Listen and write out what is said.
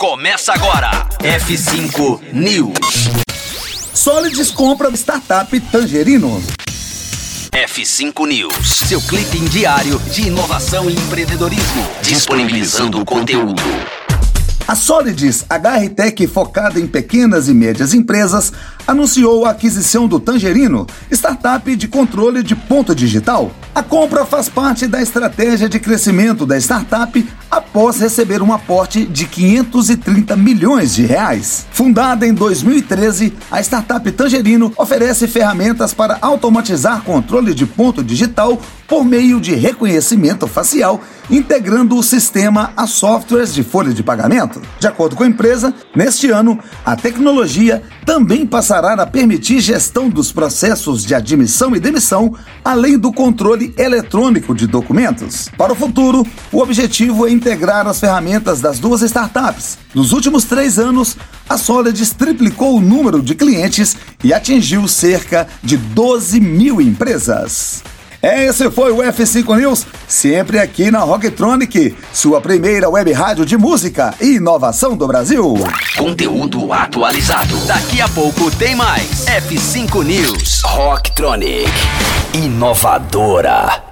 Começa agora. F5 News. Solids compra startup Tangerino. F5 News. Seu clipe diário de inovação e empreendedorismo. Disponibilizando o conteúdo. A Solids, HRTech focada em pequenas e médias empresas, anunciou a aquisição do Tangerino, startup de controle de ponto digital. A compra faz parte da estratégia de crescimento da startup após receber um aporte de 530 milhões de reais. Fundada em 2013, a startup Tangerino oferece ferramentas para automatizar controle de ponto digital por meio de reconhecimento facial, integrando o sistema a softwares de folha de pagamento. De acordo com a empresa, neste ano, a tecnologia também passará a permitir gestão dos processos de admissão e demissão, além do controle eletrônico de documentos. Para o futuro, o objetivo é integrar as ferramentas das duas startups. Nos últimos três anos, a Solidis triplicou o número de clientes e atingiu cerca de 12 mil empresas. Esse foi o F5 News, sempre aqui na Rocktronic, sua primeira web rádio de música e inovação do Brasil. Conteúdo atualizado. Daqui a pouco tem mais. F5 News. Rocktronic. Inovadora.